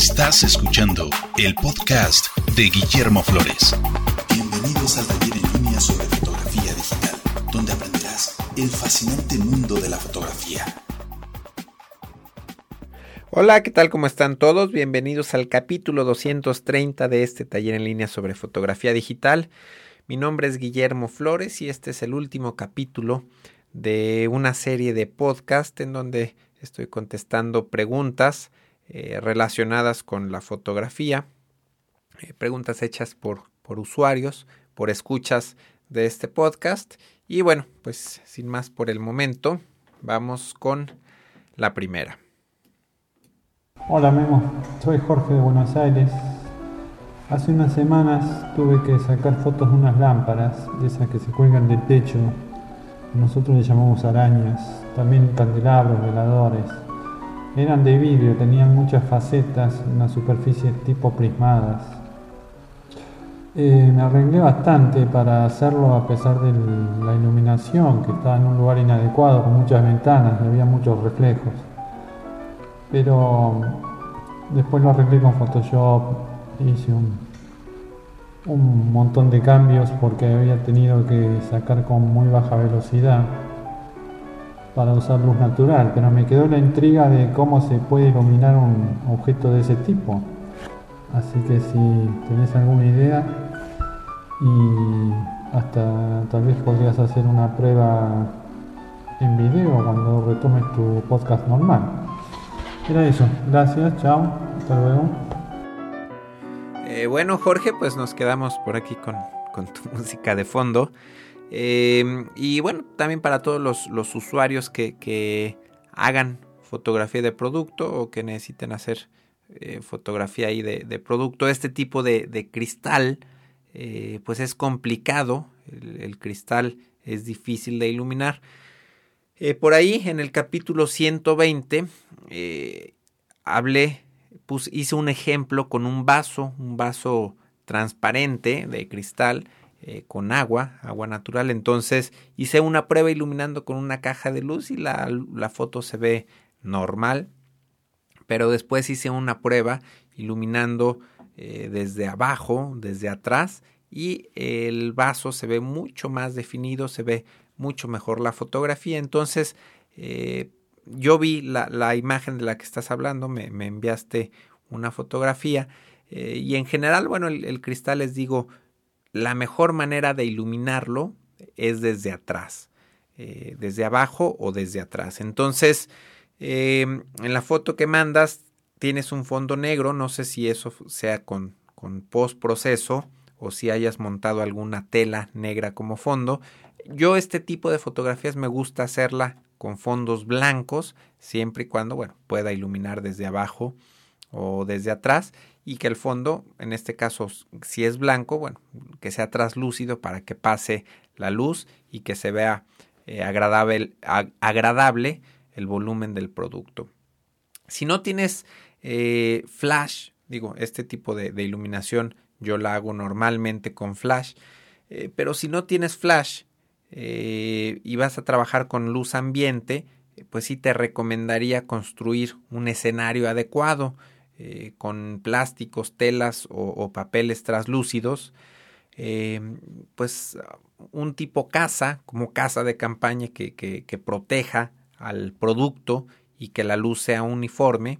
Estás escuchando el podcast de Guillermo Flores. Bienvenidos al taller en línea sobre fotografía digital, donde aprenderás el fascinante mundo de la fotografía. Hola, ¿qué tal? ¿Cómo están todos? Bienvenidos al capítulo 230 de este taller en línea sobre fotografía digital. Mi nombre es Guillermo Flores y este es el último capítulo de una serie de podcast en donde estoy contestando preguntas eh, relacionadas con la fotografía, eh, preguntas hechas por, por usuarios, por escuchas de este podcast. Y bueno, pues sin más por el momento, vamos con la primera. Hola Memo, soy Jorge de Buenos Aires. Hace unas semanas tuve que sacar fotos de unas lámparas, de esas que se cuelgan del techo. Nosotros le llamamos arañas, también candelabros, veladores. Eran de vidrio, tenían muchas facetas, unas superficies tipo prismadas. Eh, me arreglé bastante para hacerlo a pesar de la iluminación, que estaba en un lugar inadecuado, con muchas ventanas y había muchos reflejos. Pero después lo arreglé con Photoshop, hice un, un montón de cambios porque había tenido que sacar con muy baja velocidad para usar luz natural, pero me quedó la intriga de cómo se puede iluminar un objeto de ese tipo. Así que si tenés alguna idea y hasta tal vez podrías hacer una prueba en video cuando retomes tu podcast normal. Era eso, gracias, chao, hasta luego. Eh, bueno Jorge, pues nos quedamos por aquí con, con tu música de fondo. Eh, y bueno, también para todos los, usuarios que, hagan fotografía de producto o que necesiten hacer eh, fotografía ahí de, producto, este tipo de, cristal, eh, pues es complicado, el, cristal es difícil de iluminar. por ahí en el capítulo 120 hablé, hice un ejemplo con un vaso, un vaso transparente de cristal, eh, con agua, agua natural. Entonces hice una prueba iluminando con una caja de luz y la, foto se ve normal. Pero después hice una prueba iluminando eh, desde abajo, desde atrás y el vaso se ve mucho más definido, se ve mucho mejor la fotografía. Entonces eh, yo vi la, imagen de la que estás hablando, me, enviaste una fotografía y en general, bueno, el, cristal les digo, la mejor manera de iluminarlo es desde atrás, eh, desde abajo o desde atrás. Entonces, em, en la foto que mandas tienes un fondo negro, no sé si eso sea con, con post proceso o si hayas montado alguna tela negra como fondo. Yo este tipo de fotografías me gusta hacerla con fondos blancos, siempre y cuando, bueno, pueda iluminar desde abajo o desde atrás y que el fondo, en este caso, si es blanco, bueno, que sea traslúcido para que pase la luz y que se vea eh, agradable, agradable el volumen del producto. Si no tienes eh, flash, digo, este tipo de, iluminación yo la hago normalmente con flash, eh, pero si no tienes flash y vas a trabajar con luz ambiente, pues sí te recomendaría construir un escenario adecuado. Eh, con plásticos, telas o, papeles traslúcidos, eh, pues un tipo casa, como casa de campaña que, que, proteja al producto y que la luz sea uniforme.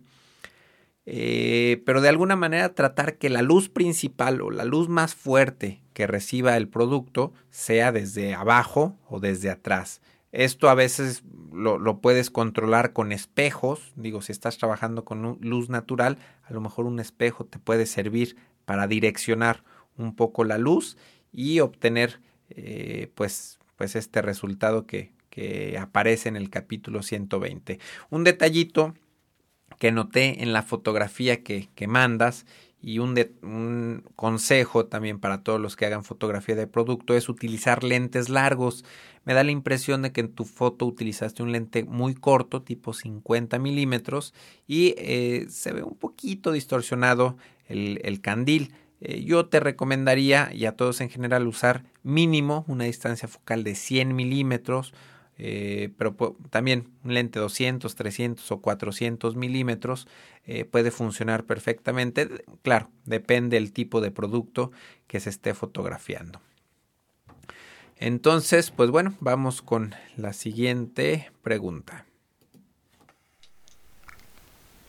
Eh, pero de alguna manera tratar que la luz principal o la luz más fuerte que reciba el producto sea desde abajo o desde atrás. Esto a veces lo, puedes controlar con espejos. Digo, si estás trabajando con luz natural, a lo mejor un espejo te puede servir para direccionar un poco la luz y obtener eh, pues, pues este resultado que, que aparece en el capítulo 120. Un detallito que noté en la fotografía que, que mandas y un, consejo también para todos los que hagan fotografía de producto es utilizar lentes largos. Me da la impresión de que en tu foto utilizaste un lente muy corto, tipo 50 milímetros, y eh, se ve un poquito distorsionado el, candil. Eh, yo te recomendaría, y a todos en general, usar mínimo una distancia focal de 100 milímetros eh, pero también un lente 200, 300 o 400 milímetros eh, puede funcionar perfectamente. Claro, depende del tipo de producto que se esté fotografiando. Entonces, pues bueno, vamos con la siguiente pregunta.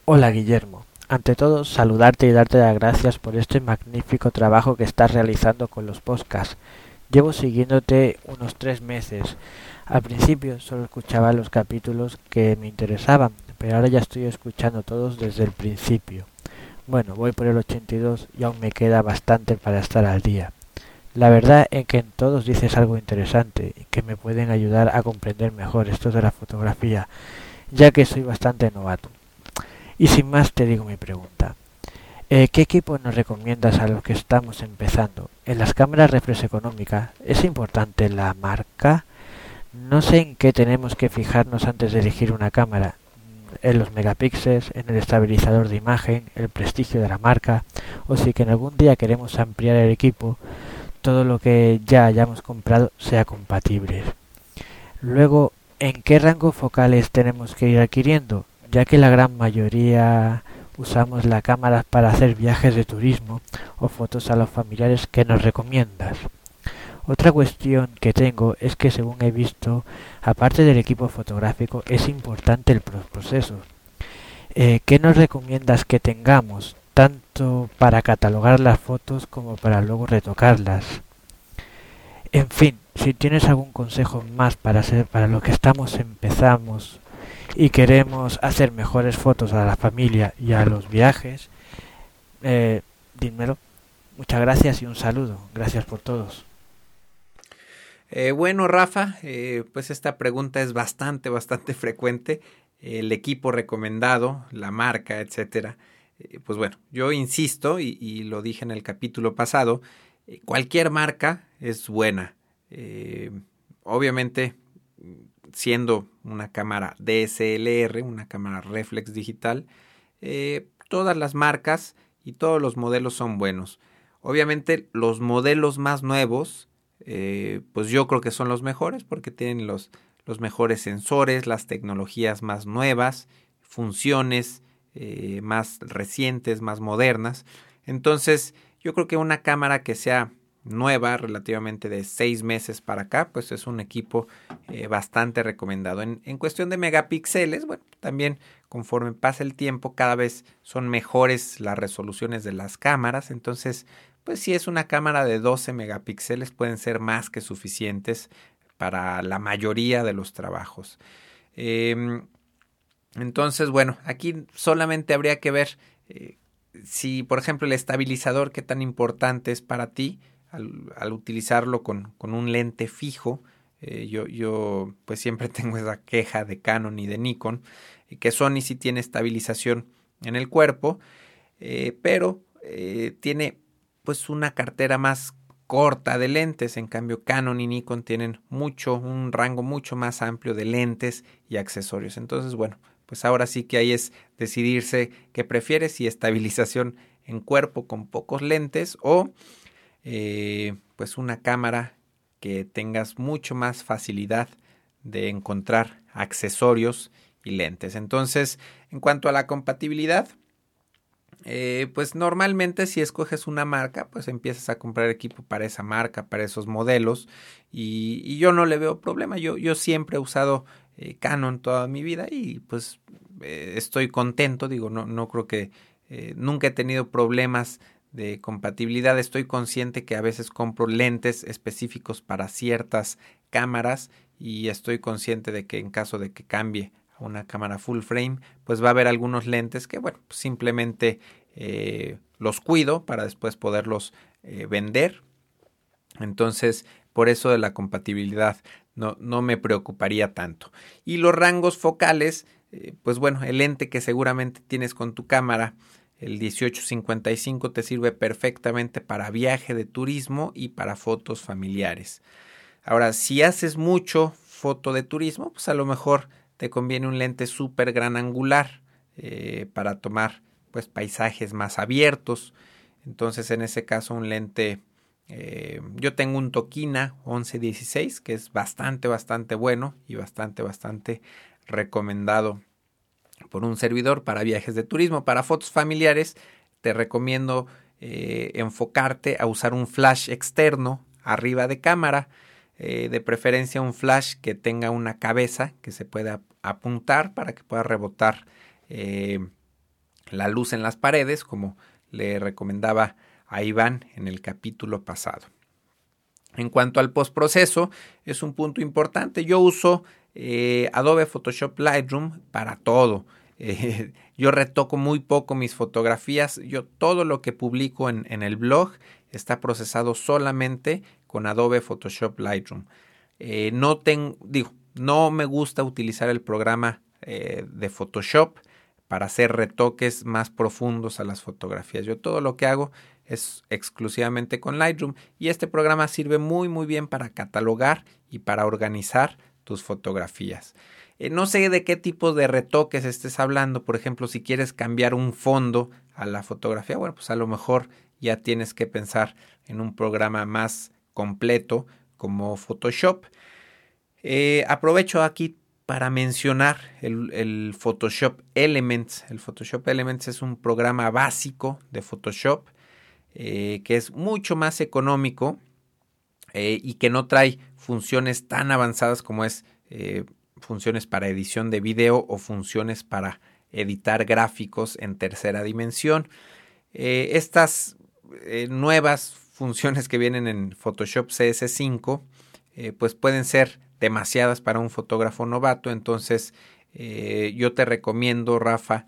Hola Guillermo. Ante todo, saludarte y darte las gracias por este magnífico trabajo que estás realizando con los podcasts. Llevo siguiéndote unos tres meses. Al principio solo escuchaba los capítulos que me interesaban, pero ahora ya estoy escuchando todos desde el principio. Bueno, voy por el 82 y aún me queda bastante para estar al día. La verdad es que en todos dices algo interesante y que me pueden ayudar a comprender mejor esto de la fotografía, ya que soy bastante novato. Y sin más te digo mi pregunta. Eh, ¿Qué equipo nos recomiendas a los que estamos empezando? En las cámaras reflex económicas, ¿es importante la marca? No sé en qué tenemos que fijarnos antes de elegir una cámara. En los megapíxeles, en el estabilizador de imagen, el prestigio de la marca, o si que en algún día queremos ampliar el equipo, todo lo que ya hayamos comprado sea compatible. Luego, ¿en qué rango focales tenemos que ir adquiriendo? Ya que la gran mayoría usamos la cámara para hacer viajes de turismo o fotos a los familiares que nos recomiendas. Otra cuestión que tengo es que según he visto, aparte del equipo fotográfico, es importante el proceso. Eh, ¿Qué nos recomiendas que tengamos? tanto para catalogar las fotos como para luego retocarlas. En fin, si tienes algún consejo más para hacer para los que estamos empezamos y queremos hacer mejores fotos a la familia y a los viajes, eh. Muchas gracias y un saludo. Gracias por todos. Eh, bueno, Rafa, eh, pues esta pregunta es bastante, bastante frecuente. El equipo recomendado, la marca, etcétera. Eh, pues bueno, yo insisto y, lo dije en el capítulo pasado, eh, cualquier marca es buena. Obviamente, siendo una cámara DSLR, una cámara reflex digital, todas las marcas y todos los modelos son buenos. Obviamente los modelos más nuevos, pues yo creo que son los mejores porque tienen los, los mejores sensores, las tecnologías más nuevas, funciones, eh, más recientes, más modernas. Entonces, yo creo que una cámara que sea nueva, relativamente de seis meses para acá, pues es un equipo eh, bastante recomendado. En, en, cuestión de megapíxeles, bueno, también conforme pasa el tiempo, cada vez son mejores las resoluciones de las cámaras. Entonces, pues si es una cámara de 12 megapíxeles, pueden ser más que suficientes para la mayoría de los trabajos. Eh, entonces, bueno, aquí solamente habría que ver eh, si, por ejemplo, el estabilizador, qué tan importante es para ti al, utilizarlo con, con, un lente fijo. Eh, yo, yo, pues siempre tengo esa queja de Canon y de Nikon, que Sony sí tiene estabilización en el cuerpo, eh, pero tiene pues una cartera más corta de lentes, en cambio Canon y Nikon tienen mucho, un rango mucho más amplio de lentes y accesorios. Entonces, bueno, pues ahora sí que ahí es decidirse qué prefieres, si estabilización en cuerpo con pocos lentes o eh, pues una cámara que tengas mucho más facilidad de encontrar accesorios y lentes. Entonces, en cuanto a la compatibilidad, eh, pues normalmente si escoges una marca, pues empiezas a comprar equipo para esa marca, para esos modelos, y, yo no le veo problema. Yo, yo siempre he usado eh, Canon toda mi vida y pues estoy contento, digo, no, no creo que nunca he tenido problemas de compatibilidad, estoy consciente que a veces compro lentes específicos para ciertas cámaras y estoy consciente de que en caso de que cambie a una cámara full frame, pues va a haber algunos lentes que, bueno, pues simplemente los cuido para después poderlos vender. Entonces, por eso de la compatibilidad no, no me preocuparía tanto. Y los rangos focales, eh, pues bueno, el lente que seguramente tienes con tu cámara, el 1855 te sirve perfectamente para viaje de turismo y para fotos familiares. Ahora, si haces mucho foto de turismo, pues a lo mejor te conviene un lente súper gran angular eh, para tomar pues paisajes más abiertos. Entonces, en ese caso, un lente Eh, yo tengo un Tokina 1116 que es bastante, bastante bueno y bastante, bastante recomendado por un servidor para viajes de turismo. Para fotos familiares te recomiendo eh, enfocarte a usar un flash externo arriba de cámara. Eh, de preferencia un flash que tenga una cabeza que se pueda apuntar para que pueda rebotar la luz en las paredes como le recomendaba a Iván en el capítulo pasado. En cuanto al postproceso, es un punto importante. Yo uso eh, Adobe Photoshop Lightroom para todo. Eh, yo retoco muy poco mis fotografías. Yo todo lo que publico en, el blog está procesado solamente con Adobe Photoshop Lightroom. Eh, no tengo, digo, no me gusta utilizar el programa de Photoshop para hacer retoques más profundos a las fotografías. Yo todo lo que hago es exclusivamente con Lightroom y este programa sirve muy muy bien para catalogar y para organizar tus fotografías. Eh, no sé de qué tipo de retoques estés hablando, por ejemplo, si quieres cambiar un fondo a la fotografía, bueno, pues a lo mejor ya tienes que pensar en un programa más completo como Photoshop. Eh, aprovecho aquí para mencionar el, el, Photoshop Elements. El Photoshop Elements es un programa básico de Photoshop eh, que es mucho más económico y que no trae funciones tan avanzadas como es eh, funciones para edición de video o funciones para editar gráficos en tercera dimensión. estas nuevas funciones que vienen en Photoshop CS5 pues pueden ser demasiadas para un fotógrafo novato entonces yo te recomiendo Rafa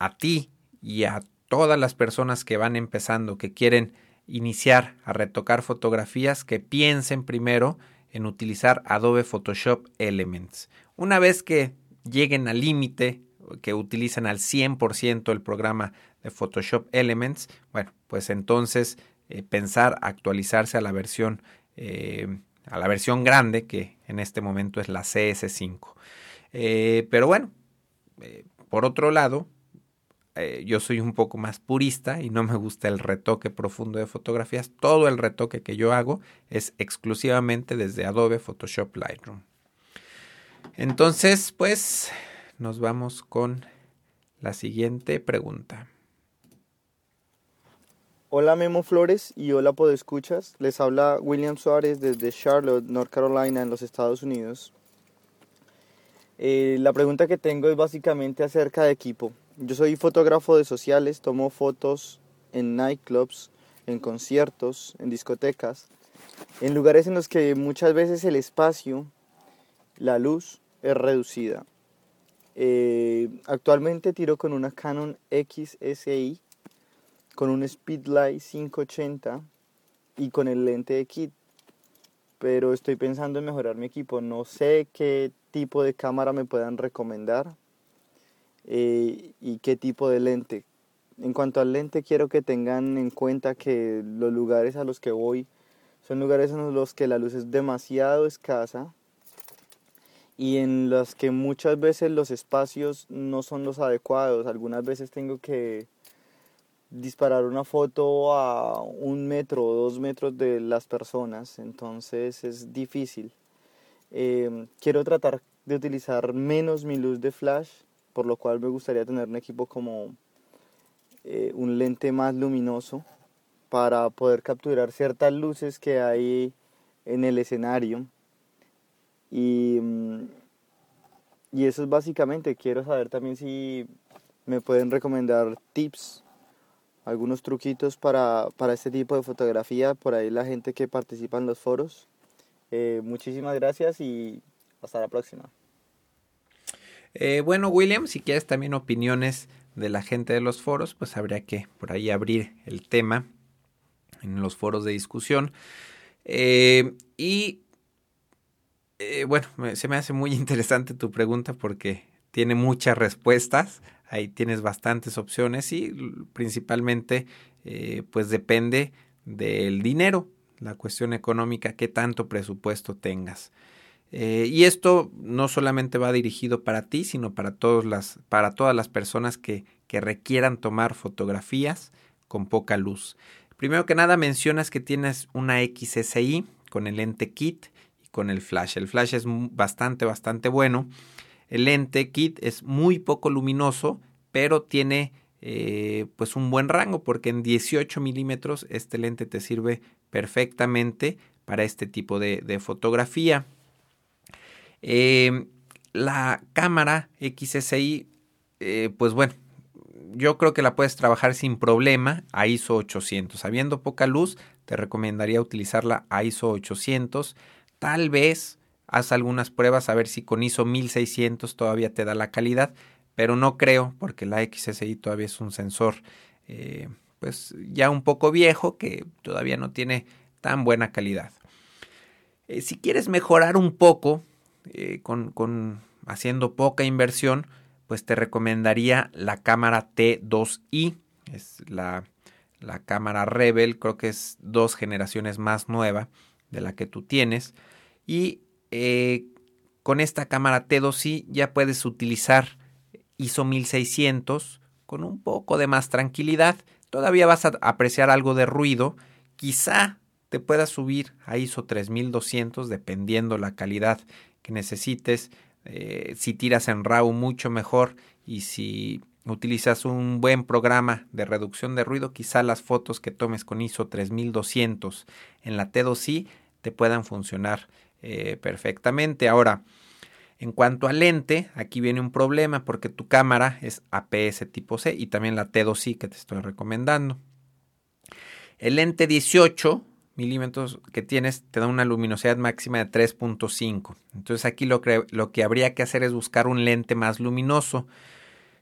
a ti y a todas las personas que van empezando, que quieren iniciar a retocar fotografías, que piensen primero en utilizar Adobe Photoshop Elements. Una vez que lleguen al límite, que utilicen al 100% el programa de Photoshop Elements, bueno, pues entonces eh, pensar actualizarse a la versión eh, a la versión grande que en este momento es la CS5. Eh, pero bueno, por otro lado, eh, yo soy un poco más purista y no me gusta el retoque profundo de fotografías. Todo el retoque que yo hago es exclusivamente desde Adobe Photoshop Lightroom. Entonces, pues nos vamos con la siguiente pregunta. Hola Memo Flores y hola Podescuchas. Les habla William Suárez desde Charlotte, North Carolina, en los Estados Unidos. Eh, la pregunta que tengo es básicamente acerca de equipo. Yo soy fotógrafo de sociales, tomo fotos en nightclubs, en conciertos, en discotecas, en lugares en los que muchas veces el espacio, la luz es reducida. Eh, actualmente tiro con una Canon XSI, con un Speedlight 580 y con el lente de kit. Pero estoy pensando en mejorar mi equipo. No sé qué tipo de cámara me puedan recomendar eh, y qué tipo de lente. En cuanto al lente, quiero que tengan en cuenta que los lugares a los que voy son lugares en los que la luz es demasiado escasa y en los que muchas veces los espacios no son los adecuados. Algunas veces tengo que disparar una foto a un metro o dos metros de las personas, entonces es difícil. Eh, quiero tratar de utilizar menos mi luz de flash por lo cual me gustaría tener un equipo como eh, un lente más luminoso para poder capturar ciertas luces que hay en el escenario y, mm, y eso es básicamente, quiero saber también si me pueden recomendar tips, algunos truquitos para, para este tipo de fotografía, por ahí la gente que participa en los foros. Eh, muchísimas gracias y hasta la próxima. Eh, bueno, William, si quieres también opiniones de la gente de los foros, pues habría que por ahí abrir el tema en los foros de discusión. Eh, y eh, bueno, se me hace muy interesante tu pregunta porque tiene muchas respuestas. Ahí tienes bastantes opciones y principalmente pues depende del dinero, la cuestión económica, qué tanto presupuesto tengas. Eh, y esto no solamente va dirigido para ti, sino para, las, para todas las personas que, que requieran tomar fotografías con poca luz. Primero que nada mencionas que tienes una XSI con el lente kit y con el flash. El flash es bastante, bastante bueno. El lente kit es muy poco luminoso, pero tiene eh, pues un buen rango porque en 18 milímetros este lente te sirve perfectamente para este tipo de, fotografía. Em, la cámara XSI, eh, pues bueno, yo creo que la puedes trabajar sin problema a ISO 800. Habiendo poca luz, te recomendaría utilizarla a ISO 800. Tal vez haz algunas pruebas a ver si con ISO 1600 todavía te da la calidad, pero no creo porque la XSI todavía es un sensor eh, pues ya un poco viejo que todavía no tiene tan buena calidad. Eh, si quieres mejorar un poco eh, con, con haciendo poca inversión, pues te recomendaría la cámara T2i, es la, la cámara Rebel, creo que es dos generaciones más nueva de la que tú tienes. Y eh, con esta cámara T2i ya puedes utilizar ISO 1600 con un poco de más tranquilidad. Todavía vas a apreciar algo de ruido. Quizá te puedas subir a ISO 3200 dependiendo la calidad que necesites. Eh, si tiras en RAW mucho mejor y si utilizas un buen programa de reducción de ruido, quizá las fotos que tomes con ISO 3200 en la T2i te puedan funcionar eh, perfectamente. Ahora, en cuanto a lente, aquí viene un problema porque tu cámara es APS tipo C y también la T2i que te estoy recomendando. El lente 18 milímetros que tienes te da una luminosidad máxima de 3.5. Entonces aquí lo que, lo que, habría que hacer es buscar un lente más luminoso.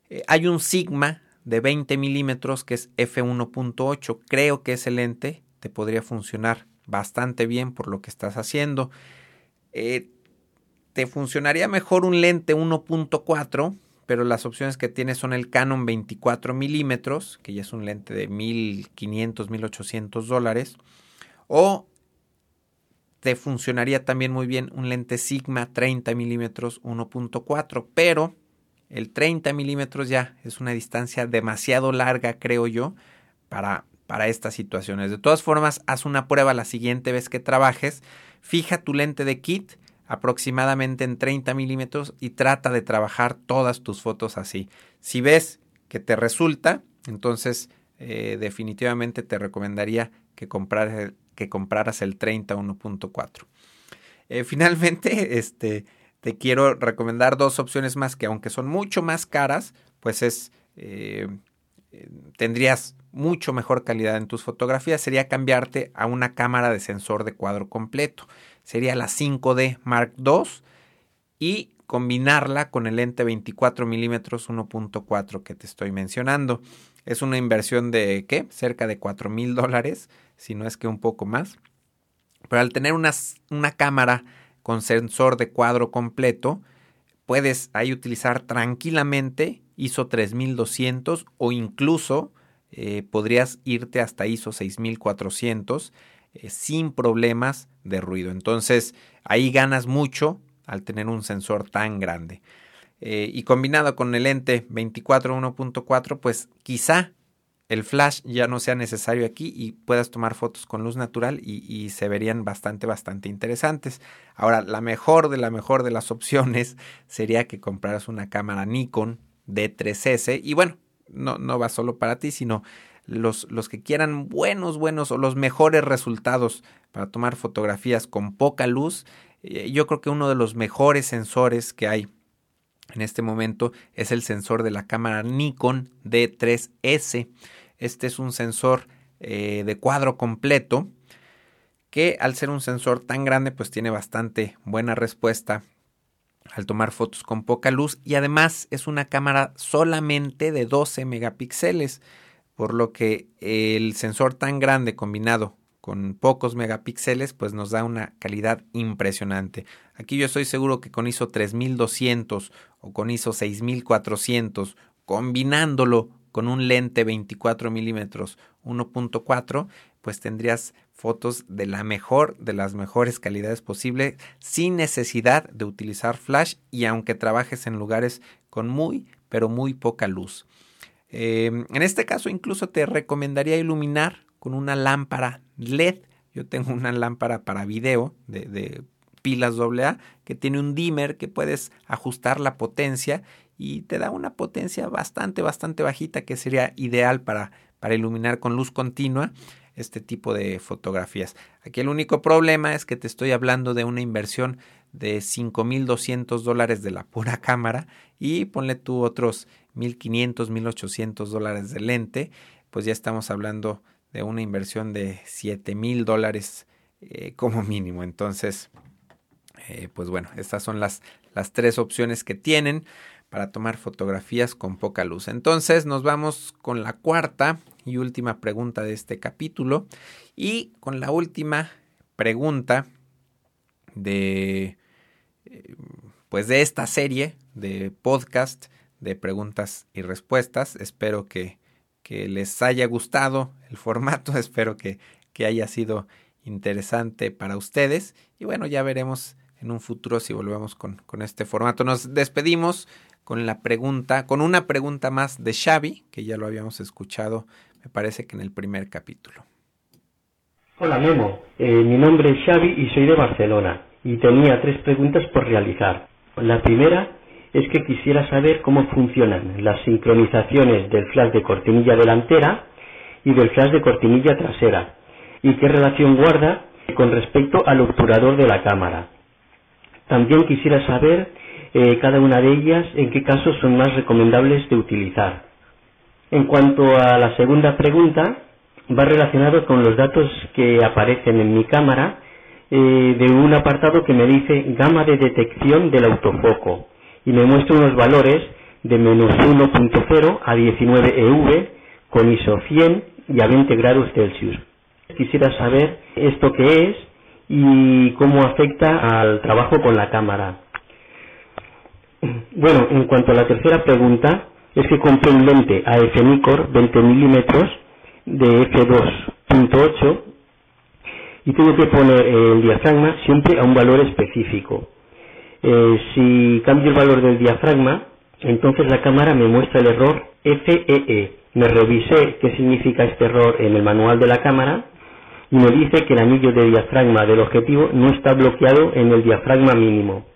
Eh, hay un Sigma de 20 milímetros que es f1.8. Creo que ese lente te podría funcionar bastante bien por lo que estás haciendo. Eh, te funcionaría mejor un lente 1.4, pero las opciones que tienes son el Canon 24 milímetros, que ya es un lente de 1500, 1800 dólares, o te funcionaría también muy bien un lente Sigma 30 milímetros 1.4, pero el 30 milímetros ya es una distancia demasiado larga, creo yo, para, para estas situaciones. De todas formas, haz una prueba la siguiente vez que trabajes, fija tu lente de kit aproximadamente en 30 milímetros y trata de trabajar todas tus fotos así. Si ves que te resulta, entonces eh, definitivamente te recomendaría que compraras, que compraras el 30 1.4. Eh, finalmente, este, te quiero recomendar dos opciones más que aunque son mucho más caras, pues es eh, tendrías mucho mejor calidad en tus fotografías. Sería cambiarte a una cámara de sensor de cuadro completo sería la 5D Mark II y combinarla con el lente 24 milímetros 1.4 que te estoy mencionando. Es una inversión de, ¿qué? Cerca de 4 mil dólares, si no es que un poco más. Pero al tener una, una cámara con sensor de cuadro completo, puedes ahí utilizar tranquilamente ISO 3200 o incluso eh, podrías irte hasta ISO 6400 eh, sin problemas de ruido. Entonces ahí ganas mucho al tener un sensor tan grande. Eh, y combinado con el lente 24 1.4, pues quizá el flash ya no sea necesario aquí y puedas tomar fotos con luz natural y, se verían bastante, bastante interesantes. Ahora, la mejor de la mejor de las opciones sería que compraras una cámara Nikon D3S y bueno, no, no va solo para ti, sino los, los que quieran buenos, buenos o los mejores resultados para tomar fotografías con poca luz, eh, yo creo que uno de los mejores sensores que hay en este momento es el sensor de la cámara Nikon D3S. Este es un sensor eh, de cuadro completo que al ser un sensor tan grande pues tiene bastante buena respuesta al tomar fotos con poca luz y además es una cámara solamente de 12 megapíxeles por lo que el sensor tan grande combinado con pocos megapíxeles pues nos da una calidad impresionante. Aquí yo estoy seguro que con ISO 3200 o con ISO 6400 combinándolo con un lente 24 milímetros 1.4 pues tendrías fotos de la mejor de las mejores calidades posible sin necesidad de utilizar flash y aunque trabajes en lugares con muy pero muy poca luz. Em, en este caso incluso te recomendaría iluminar con una lámpara LED. Yo tengo una lámpara para video de, de pilas AA que tiene un dimmer que puedes ajustar la potencia y te da una potencia bastante, bastante bajita que sería ideal para, para iluminar con luz continua este tipo de fotografías. Aquí el único problema es que te estoy hablando de una inversión de 5.200 dólares de la pura cámara y ponle tú otros 1.500, 1.800 dólares de lente, pues ya estamos hablando de una inversión de 7.000 dólares eh, como mínimo. Entonces, eh, pues bueno, estas son las, las tres opciones que tienen para tomar fotografías con poca luz. Entonces nos vamos con la cuarta y última pregunta de este capítulo y con la última pregunta de eh, pues de esta serie de podcast de preguntas y respuestas. Espero que, que les haya gustado el formato, espero que, que haya sido interesante para ustedes y bueno, ya veremos en un futuro si volvemos con, con este formato. Nos despedimos con la pregunta, con una pregunta más de Xavi, que ya lo habíamos escuchado, me parece que en el primer capítulo. Hola Memo, eh, mi nombre es Xavi y soy de Barcelona y tenía tres preguntas por realizar. La primera es que quisiera saber cómo funcionan las sincronizaciones del flash de cortinilla delantera y del flash de cortinilla trasera y qué relación guarda con respecto al obturador de la cámara. También quisiera saber eh, cada una de ellas, en qué casos son más recomendables de utilizar. En cuanto a la segunda pregunta, va relacionado con los datos que aparecen en mi cámara eh, de un apartado que me dice gama de detección del autofoco y me muestra unos valores de menos 1.0 a 19 EV con ISO 100 y a 20 grados Celsius. Quisiera saber esto qué es y cómo afecta al trabajo con la cámara. Bueno, en cuanto a la tercera pregunta, es que compré un lente AF Nikkor 20 milímetros de f2.8 y tengo que poner el diafragma siempre a un valor específico. Eh, si cambio el valor del diafragma, entonces la cámara me muestra el error FEE. E. Me revisé qué significa este error en el manual de la cámara y me dice que el anillo de diafragma del objetivo no está bloqueado en el diafragma mínimo.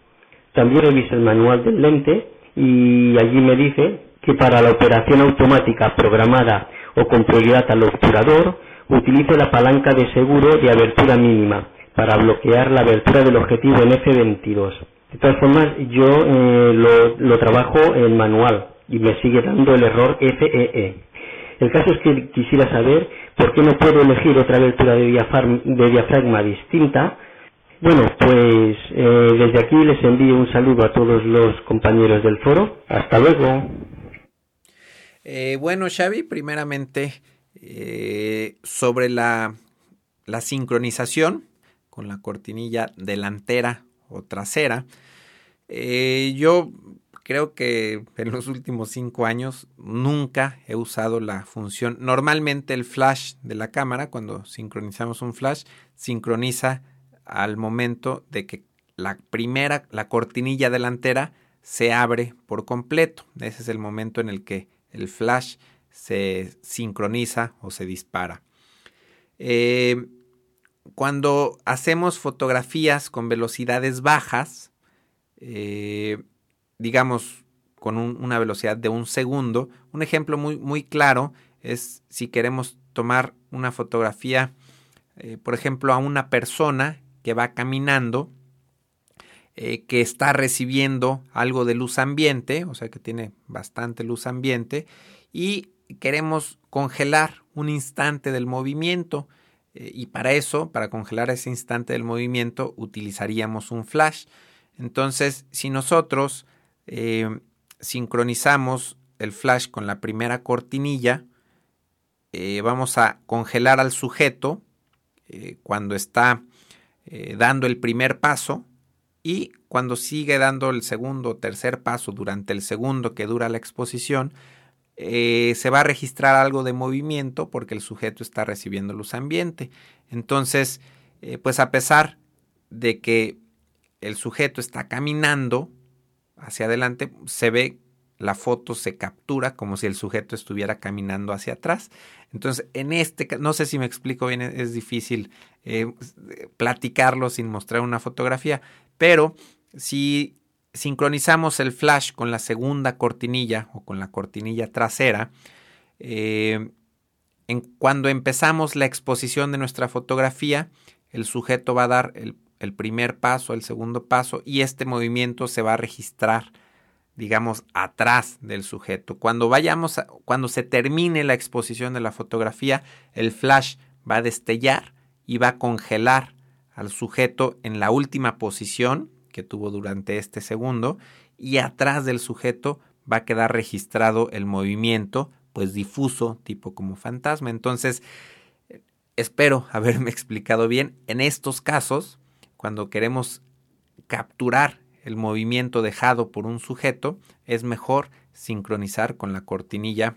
También revisé el manual del lente y allí me dice que para la operación automática programada o con prioridad al obturador, utilice la palanca de seguro de abertura mínima para bloquear la abertura del objetivo en F22. De todas formas, yo eh, lo, lo, trabajo en manual y me sigue dando el error FEE. El caso es que quisiera saber por qué no puedo elegir otra abertura de diafragma distinta bueno, pues eh, desde aquí les envío un saludo a todos los compañeros del foro. Hasta luego. Eh, bueno, Xavi, primeramente eh, sobre la, la sincronización con la cortinilla delantera o trasera. yo creo que en los últimos cinco años nunca he usado la función. Normalmente el flash de la cámara, cuando sincronizamos un flash, sincroniza al momento de que la primera, la cortinilla delantera se abre por completo. Ese es el momento en el que el flash se sincroniza o se dispara. Eh, cuando hacemos fotografías con velocidades bajas, eh, digamos con una velocidad de un segundo, un ejemplo muy, muy claro es si queremos tomar una fotografía, eh, por ejemplo, a una persona que va caminando, eh, que está recibiendo algo de luz ambiente, o sea que tiene bastante luz ambiente, y queremos congelar un instante del movimiento. Eh, y para eso, para congelar ese instante del movimiento, utilizaríamos un flash. Entonces, si nosotros eh, sincronizamos el flash con la primera cortinilla, vamos a congelar al sujeto cuando está eh, dando el primer paso y cuando sigue dando el segundo o tercer paso durante el segundo que dura la exposición, eh, se va a registrar algo de movimiento porque el sujeto está recibiendo luz ambiente. Entonces, eh, pues a pesar de que el sujeto está caminando hacia adelante, se ve la foto se captura como si el sujeto estuviera caminando hacia atrás. Entonces, en este no sé si me explico bien, es difícil eh, platicarlo sin mostrar una fotografía, pero si sincronizamos el flash con la segunda cortinilla o con la cortinilla trasera, eh, cuando empezamos la exposición de nuestra fotografía, el sujeto va a dar el, el primer paso, el segundo paso y este movimiento se va a registrar digamos, atrás del sujeto. Cuando vayamos, cuando se termine la exposición de la fotografía, el flash va a destellar y va a congelar al sujeto en la última posición que tuvo durante este segundo y atrás del sujeto va a quedar registrado el movimiento, pues difuso, tipo como fantasma. Entonces, espero haberme explicado bien. En estos casos, cuando queremos capturar el movimiento dejado por un sujeto, es mejor sincronizar con la cortinilla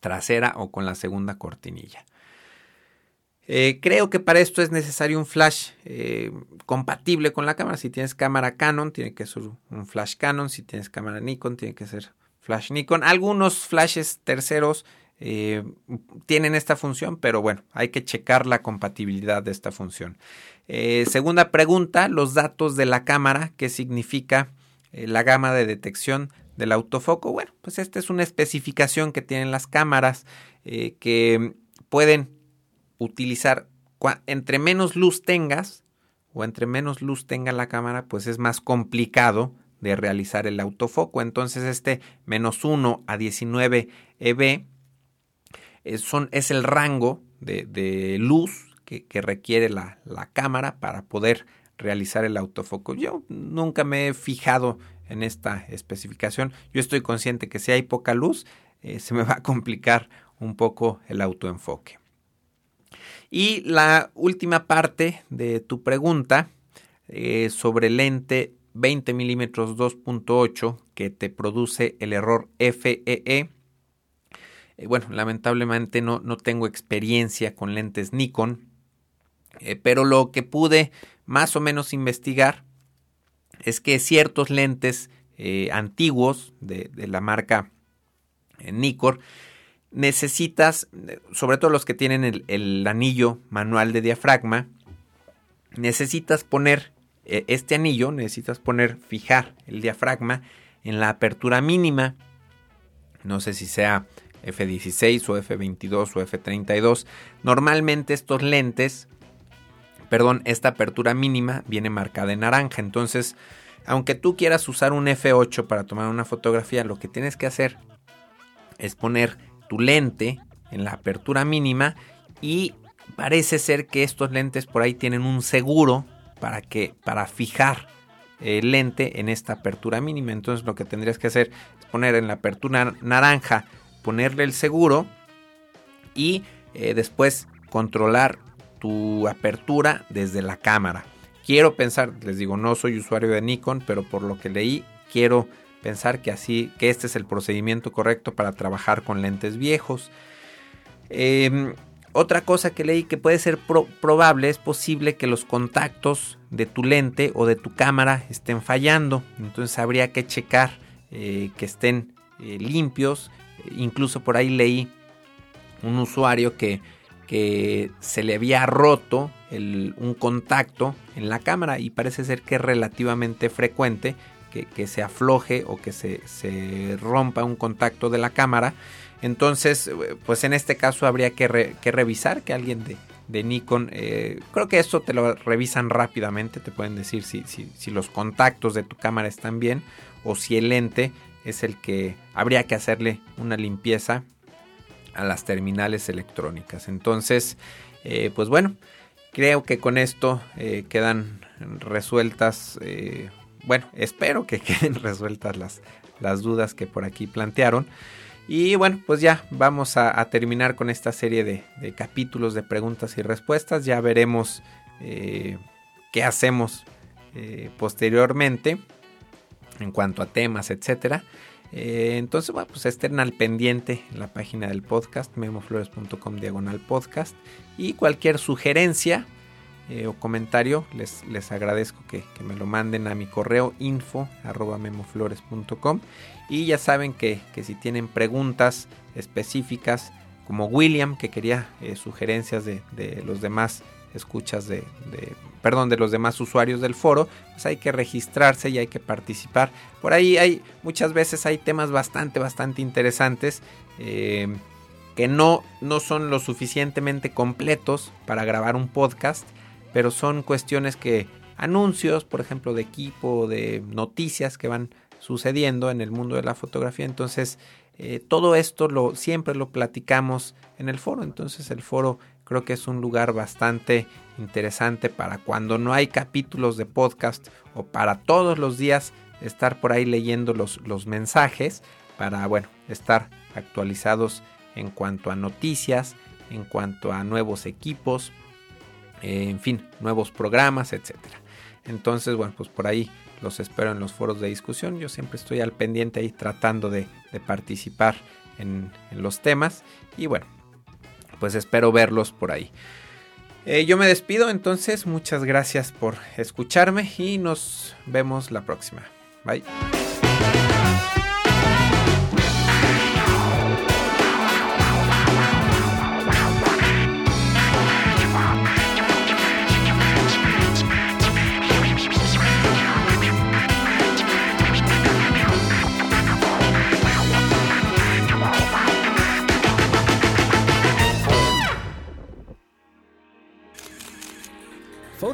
trasera o con la segunda cortinilla. Eh, creo que para esto es necesario un flash eh, compatible con la cámara. Si tienes cámara Canon, tiene que ser un flash Canon. Si tienes cámara Nikon, tiene que ser flash Nikon. Algunos flashes terceros eh, tienen esta función, pero bueno, hay que checar la compatibilidad de esta función. Eh, segunda pregunta, los datos de la cámara, ¿qué significa eh, la gama de detección del autofoco? Bueno, pues esta es una especificación que tienen las cámaras que pueden utilizar entre menos luz tengas o entre menos luz tenga la cámara, pues es más complicado de realizar el autofoco. Entonces este menos 1 a 19 EB son, es el rango de, de luz que, requiere la, cámara para poder realizar el autofoco. Yo nunca me he fijado en esta especificación. Yo estoy consciente que si hay poca luz, eh, se me va a complicar un poco el autoenfoque. Y la última parte de tu pregunta eh, sobre lente 20 milímetros 2.8 que te produce el error FEE. Eh, bueno, lamentablemente no, no tengo experiencia con lentes Nikon, eh, pero lo que pude más o menos investigar es que ciertos lentes eh, antiguos de, la marca Nikkor necesitas, sobre todo los que tienen el, el anillo manual de diafragma, necesitas poner este anillo, necesitas poner, fijar el diafragma en la apertura mínima, no sé si sea F16 o F22 o F32. Normalmente estos lentes perdón, esta apertura mínima viene marcada en naranja. Entonces, aunque tú quieras usar un F8 para tomar una fotografía, lo que tienes que hacer es poner tu lente en la apertura mínima y parece ser que estos lentes por ahí tienen un seguro para que para fijar el lente en esta apertura mínima. Entonces lo que tendrías que hacer es poner en la apertura naranja, ponerle el seguro y eh, después controlar tu apertura desde la cámara. Quiero pensar, les digo, no soy usuario de Nikon, pero por lo que leí, quiero pensar que así, que este es el procedimiento correcto para trabajar con lentes viejos. Em, otra cosa que leí que puede ser probable, es posible que los contactos de tu lente o de tu cámara estén fallando. Entonces habría que checar eh, que estén eh, limpios. Incluso por ahí leí un usuario que que se le había roto un contacto en la cámara y parece ser que es relativamente frecuente que, se afloje o que se, rompa un contacto de la cámara. Entonces, pues en este caso habría que, revisar que alguien de, Nikon, eh, creo que esto te lo revisan rápidamente, te pueden decir si, si los contactos de tu cámara están bien o si el lente es el que habría que hacerle una limpieza a las terminales electrónicas. Entonces, eh, pues bueno, creo que con esto eh, quedan resueltas, eh, bueno, espero que queden resueltas las, las dudas que por aquí plantearon. Y bueno, pues ya vamos a, terminar con esta serie de, capítulos de preguntas y respuestas. Ya veremos qué hacemos posteriormente en cuanto a temas, etcétera. Eh, entonces, bueno, pues estén al pendiente en la página del podcast, memoflores.com diagonal podcast. Y cualquier sugerencia, eh, o comentario, les, les agradezco que, me lo manden a mi correo info memoflores.com y ya saben que, si tienen preguntas específicas como William que quería eh, sugerencias de, los demás escuchas de, perdón de los demás usuarios del foro pues hay que registrarse y hay que participar por ahí hay muchas veces hay temas bastante bastante interesantes eh, que no, no son lo suficientemente completos para grabar un podcast pero son cuestiones que anuncios, por ejemplo, de equipo, de noticias que van sucediendo en el mundo de la fotografía. Entonces, eh, todo esto lo, siempre lo platicamos en el foro. Entonces, el foro creo que es un lugar bastante interesante para cuando no hay capítulos de podcast o para todos los días estar por ahí leyendo los, los mensajes para, bueno, estar actualizados en cuanto a noticias, en cuanto a nuevos equipos, eh, en fin, nuevos programas, etcétera. Entonces, bueno, pues por ahí los espero en los foros de discusión. Yo siempre estoy al pendiente ahí tratando de, participar en, los temas. Y bueno, pues espero verlos por ahí. Eh, yo me despido entonces, muchas gracias por escucharme y nos vemos la próxima. Bye.